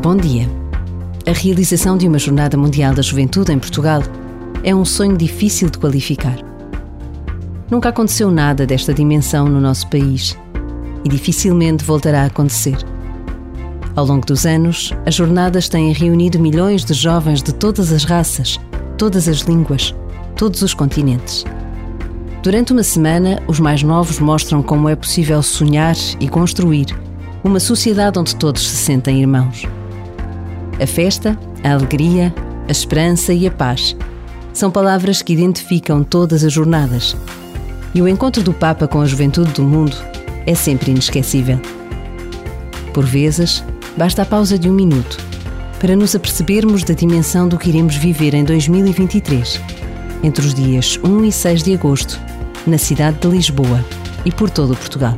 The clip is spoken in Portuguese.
Bom dia. A realização de uma Jornada Mundial da Juventude em Portugal é um sonho difícil de qualificar. Nunca aconteceu nada desta dimensão no nosso país e dificilmente voltará a acontecer. Ao longo dos anos, as jornadas têm reunido milhões de jovens de todas as raças, todas as línguas, todos os continentes. Durante uma semana, os mais novos mostram como é possível sonhar e construir uma sociedade onde todos se sentem irmãos. A festa, a alegria, a esperança e a paz são palavras que identificam todas as jornadas. E o encontro do Papa com a juventude do mundo é sempre inesquecível. Por vezes, basta a pausa de um minuto para nos apercebermos da dimensão do que iremos viver em 2023, entre os dias 1 e 6 de agosto, na cidade de Lisboa e por todo o Portugal.